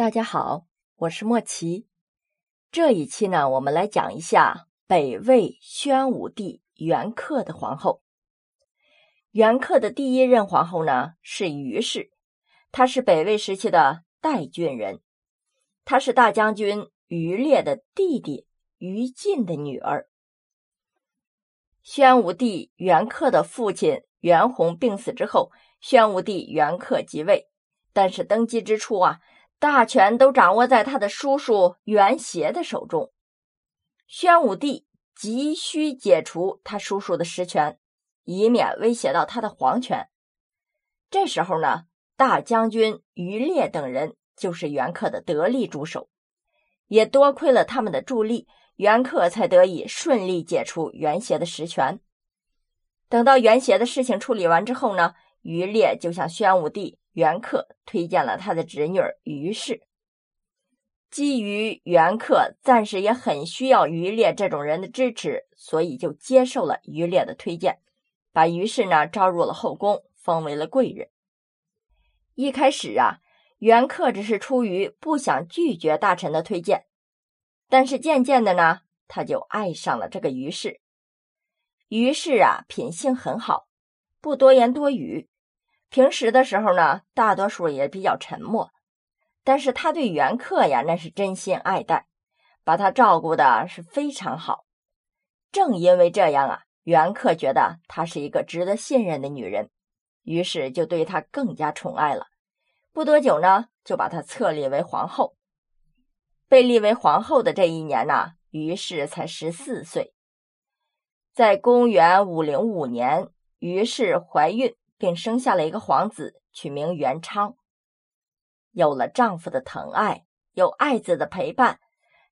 大家好，我是莫奇。这一期呢，我们来讲一下北魏宣武帝元恪的皇后。元恪的第一任皇后呢是于氏，她是北魏时期的代郡人，她是大将军于烈的弟弟于禁的女儿。宣武帝元恪的父亲元宏病死之后，宣武帝元恪即位，但是登基之初啊。大权都掌握在他的叔叔袁协的手中，宣武帝急需解除他叔叔的实权，以免威胁到他的皇权。这时候呢，大将军于烈等人就是袁克的得力助手，也多亏了他们的助力，袁克才得以顺利解除袁协的实权。等到袁协的事情处理完之后呢，于烈就向宣武帝。袁克推荐了他的侄女于氏，基于袁克暂时也很需要于烈这种人的支持，所以就接受了于烈的推荐，把于氏呢招入了后宫，封为了贵人。一开始啊，袁克只是出于不想拒绝大臣的推荐，但是渐渐的呢，他就爱上了这个于氏。于氏啊，品性很好，不多言多语。平时的时候呢，大多数也比较沉默，但是他对袁克呀，那是真心爱戴，把他照顾的是非常好。正因为这样啊，袁克觉得她是一个值得信任的女人，于是就对她更加宠爱了。不多久呢，就把她册立为皇后。被立为皇后的这一年呢，于氏才十四岁。在公元五零五年，于氏怀孕。并生下了一个皇子，取名元昌。有了丈夫的疼爱，有爱子的陪伴，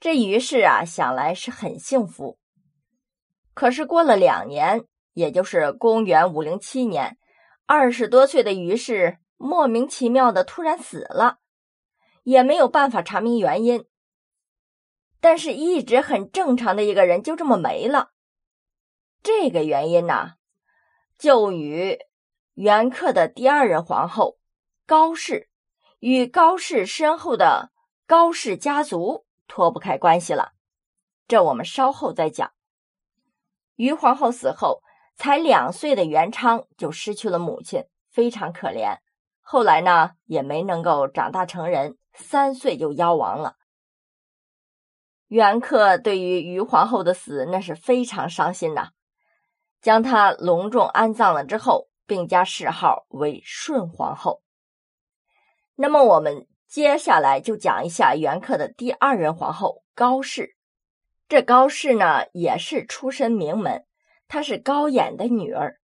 这于是啊，想来是很幸福。可是过了两年，也就是公元五零七年，二十多岁的于氏莫名其妙的突然死了，也没有办法查明原因。但是，一直很正常的一个人就这么没了。这个原因呢，就与。元恪的第二任皇后高氏与高氏身后的高氏家族脱不开关系了，这我们稍后再讲。于皇后死后，才两岁的元昌就失去了母亲，非常可怜。后来呢，也没能够长大成人，三岁就夭亡了。元恪对于于皇后的死，那是非常伤心呐，将她隆重安葬了之后。并加谥号为顺皇后。那么，我们接下来就讲一下元恪的第二任皇后高氏。这高氏呢，也是出身名门，她是高演的女儿。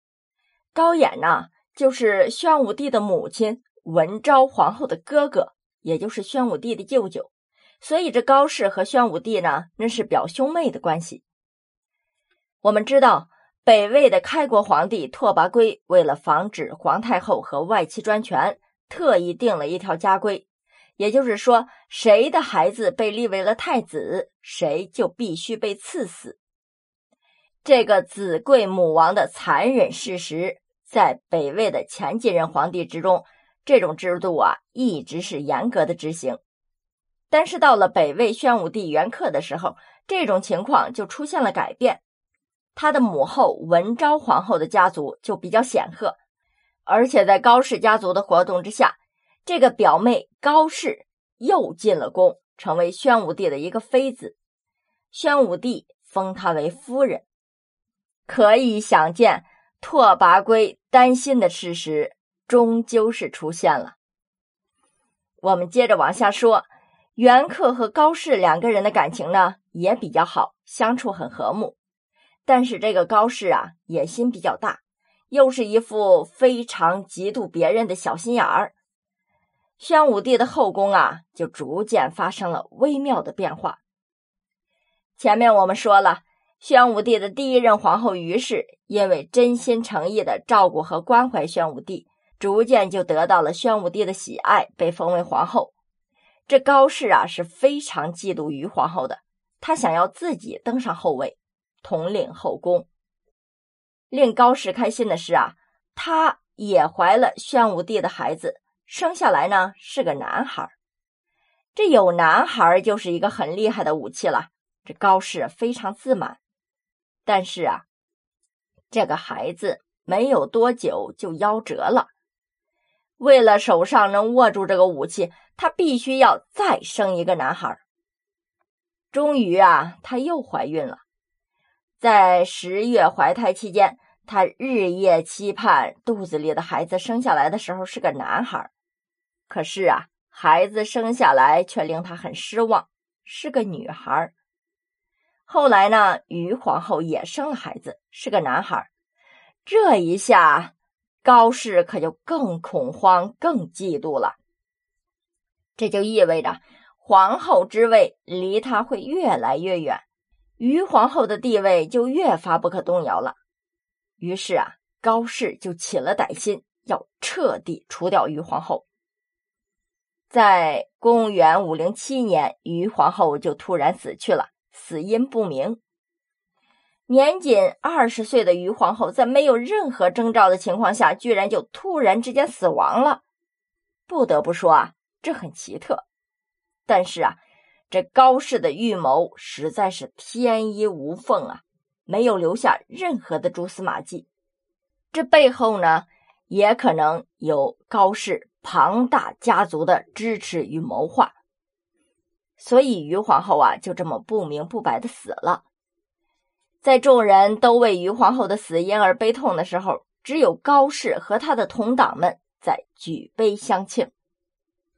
高演呢，就是宣武帝的母亲文昭皇后的哥哥，也就是宣武帝的舅舅。所以，这高氏和宣武帝呢，那是表兄妹的关系。我们知道。北魏的开国皇帝拓跋圭为了防止皇太后和外戚专权，特意定了一条家规，也就是说，谁的孩子被立为了太子，谁就必须被赐死。这个子贵母亡的残忍事实，在北魏的前几任皇帝之中，这种制度啊一直是严格的执行。但是到了北魏宣武帝元恪的时候，这种情况就出现了改变。他的母后文昭皇后的家族就比较显赫，而且在高氏家族的活动之下，这个表妹高氏又进了宫，成为宣武帝的一个妃子。宣武帝封她为夫人。可以想见，拓跋圭担心的事实终究是出现了。我们接着往下说，袁克和高氏两个人的感情呢也比较好，相处很和睦。但是这个高氏啊，野心比较大，又是一副非常嫉妒别人的小心眼儿。宣武帝的后宫啊，就逐渐发生了微妙的变化。前面我们说了，宣武帝的第一任皇后于氏，因为真心诚意的照顾和关怀宣武帝，逐渐就得到了宣武帝的喜爱，被封为皇后。这高氏啊，是非常嫉妒于皇后的，她想要自己登上后位。统领后宫。令高氏开心的是啊，她也怀了宣武帝的孩子，生下来呢是个男孩。这有男孩就是一个很厉害的武器了。这高氏非常自满，但是啊，这个孩子没有多久就夭折了。为了手上能握住这个武器，他必须要再生一个男孩。终于啊，她又怀孕了。在十月怀胎期间，她日夜期盼肚子里的孩子生下来的时候是个男孩。可是啊，孩子生下来却令她很失望，是个女孩。后来呢，于皇后也生了孩子，是个男孩。这一下，高氏可就更恐慌、更嫉妒了。这就意味着。皇后之位离她会越来越远，于皇后的地位就越发不可动摇了。于是啊，高氏就起了歹心，要彻底除掉于皇后。在公元五零七年，于皇后就突然死去了，死因不明。年仅二十岁的于皇后，在没有任何征兆的情况下，居然就突然之间死亡了。不得不说啊，这很奇特。但是啊，这高氏的预谋实在是天衣无缝啊，没有留下任何的蛛丝马迹。这背后呢，也可能有高氏庞大家族的支持与谋划。所以于皇后啊，就这么不明不白的死了。在众人都为于皇后的死因而悲痛的时候，只有高氏和他的同党们在举杯相庆。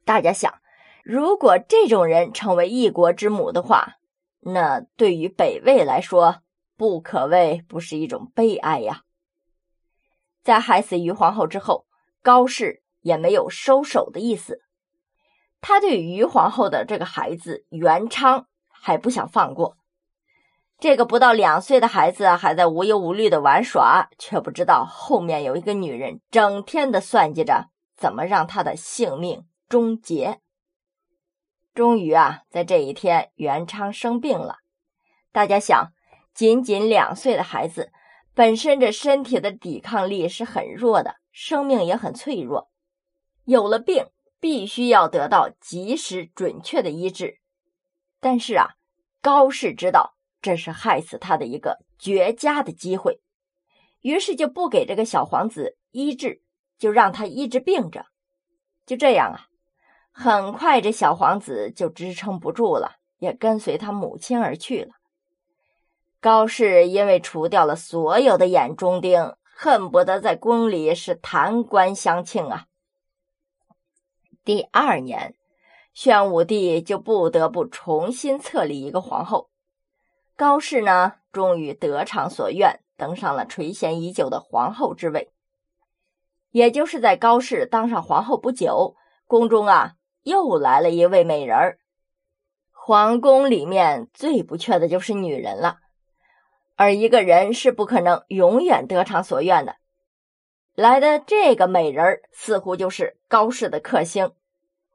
大家想。如果这种人成为一国之母的话，那对于北魏来说，不可谓不是一种悲哀呀。在害死于皇后之后，高氏也没有收手的意思。他对于皇后的这个孩子元昌还不想放过。这个不到两岁的孩子还在无忧无虑的玩耍，却不知道后面有一个女人整天的算计着怎么让他的性命终结。终于啊，在这一天，元昌生病了。大家想，仅仅两岁的孩子，本身这身体的抵抗力是很弱的，生命也很脆弱。有了病，必须要得到及时准确的医治。但是啊，高氏知道这是害死他的一个绝佳的机会，于是就不给这个小皇子医治，就让他一直病着。就这样啊。很快，这小皇子就支撑不住了，也跟随他母亲而去了。高氏因为除掉了所有的眼中钉，恨不得在宫里是弹冠相庆啊。第二年，宣武帝就不得不重新册立一个皇后。高氏呢，终于得偿所愿，登上了垂涎已久的皇后之位。也就是在高氏当上皇后不久，宫中啊。又来了一位美人儿，皇宫里面最不缺的就是女人了，而一个人是不可能永远得偿所愿的。来的这个美人儿似乎就是高氏的克星，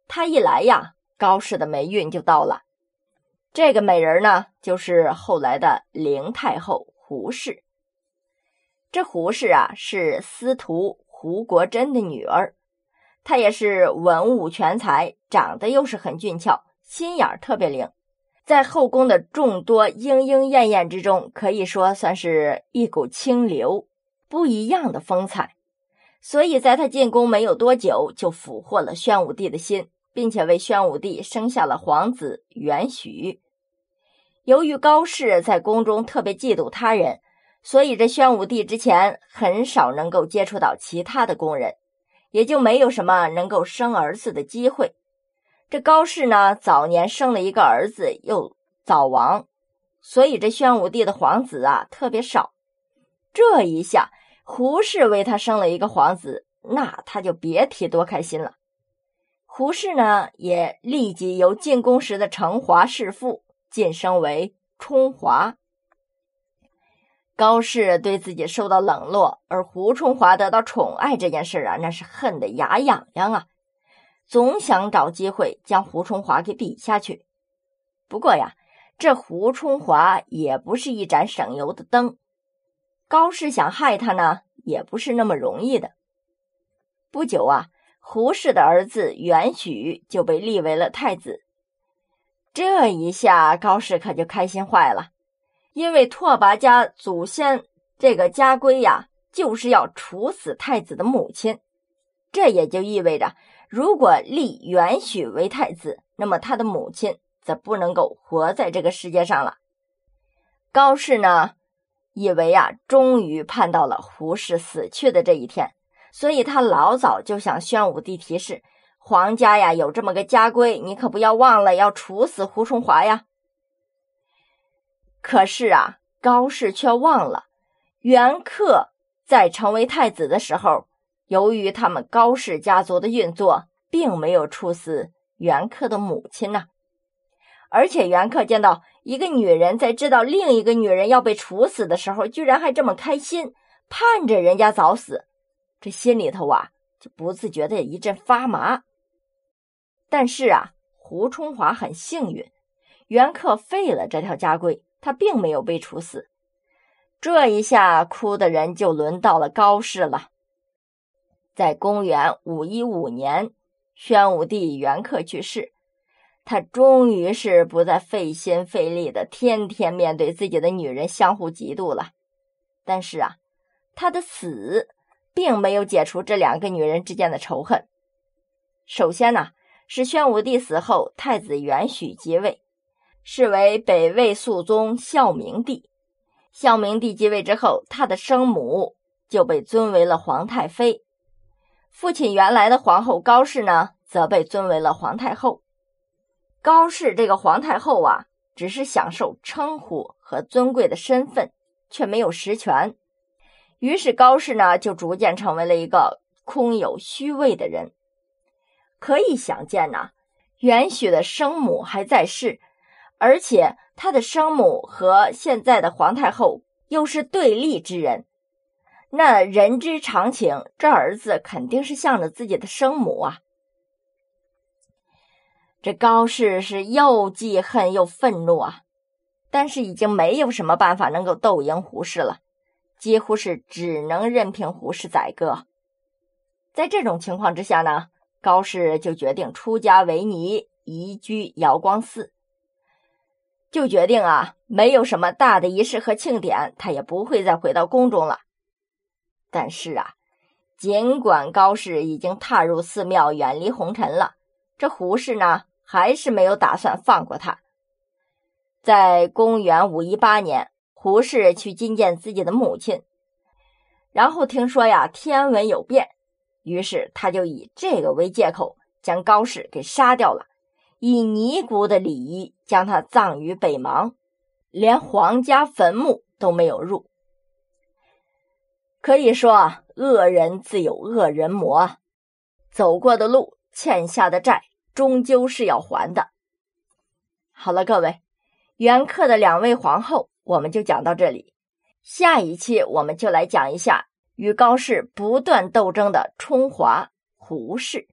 她一来呀，高氏的霉运就到了。这个美人呢，就是后来的灵太后胡氏。这胡氏啊，是司徒胡国珍的女儿。他也是文武全才，长得又是很俊俏，心眼儿特别灵，在后宫的众多莺莺燕燕之中，可以说算是一股清流，不一样的风采。所以，在他进宫没有多久，就俘获了宣武帝的心，并且为宣武帝生下了皇子元许。由于高氏在宫中特别嫉妒他人，所以这宣武帝之前很少能够接触到其他的宫人。也就没有什么能够生儿子的机会。这高氏呢，早年生了一个儿子，又早亡，所以这宣武帝的皇子啊特别少。这一下，胡氏为他生了一个皇子，那他就别提多开心了。胡氏呢，也立即由进宫时的承华侍妇晋升为充华。高氏对自己受到冷落，而胡春华得到宠爱这件事啊，那是恨得牙痒痒啊，总想找机会将胡春华给比下去。不过呀，这胡春华也不是一盏省油的灯，高氏想害他呢，也不是那么容易的。不久啊，胡氏的儿子元许就被立为了太子，这一下高氏可就开心坏了，因为拓跋家祖先这个家规呀，就是要处死太子的母亲。这也就意味着，如果立元许为太子，那么他的母亲则不能够活在这个世界上了。高氏呢，以为啊，终于盼到了胡氏死去的这一天，所以他老早就向宣武帝提示，皇家呀有这么个家规，你可不要忘了要处死胡崇华呀。可是啊，高氏却忘了，袁克在成为太子的时候。由于他们高氏家族的运作，并没有处死袁克的母亲呢，而且袁克见到一个女人在知道另一个女人要被处死的时候，居然还这么开心，盼着人家早死，这心里头啊就不自觉的一阵发麻。但是啊，胡春华很幸运，袁克废了这条家规，他并没有被处死。这一下哭的人就轮到了高氏了。在公元五一五年，宣武帝元恪去世，他终于是不再费心费力的天天面对自己的女人相互嫉妒了。但是啊，他的死并没有解除这两个女人之间的仇恨。首先呢，是宣武帝死后，太子元许即位，是为北魏肃宗孝明帝。孝明帝继位之后，他的生母就被尊为了皇太妃。父亲原来的皇后高氏呢，则被尊为了皇太后。高氏这个皇太后啊，只是享受称呼和尊贵的身份，却没有实权。于是高氏呢，就逐渐成为了一个空有虚位的人。可以想见呐，元许的生母还在世，而且他的生母和现在的皇太后又是对立之人。那人之常情，这儿子肯定是向着自己的生母啊。这高氏是又记恨又愤怒啊，但是已经没有什么办法能够斗赢胡氏了，几乎是只能任凭胡氏宰割。在这种情况之下呢，高氏就决定出家为尼，移居瑶光寺，就决定啊，没有什么大的仪式和庆典，他也不会再回到宫中了。但是啊，尽管高氏已经踏入寺庙，远离红尘了，这胡氏呢，还是没有打算放过他。在公元五一八年，胡氏去觐见自己的母亲，然后听说呀天文有变，于是他就以这个为借口，将高氏给杀掉了，以尼姑的礼仪将他葬于北邙，连皇家坟墓都没有入。可以说，恶人自有恶人磨，走过的路，欠下的债，终究是要还的。好了，各位，元恪的两位皇后，我们就讲到这里。下一期我们就来讲一下与高氏不断斗争的冲华胡氏。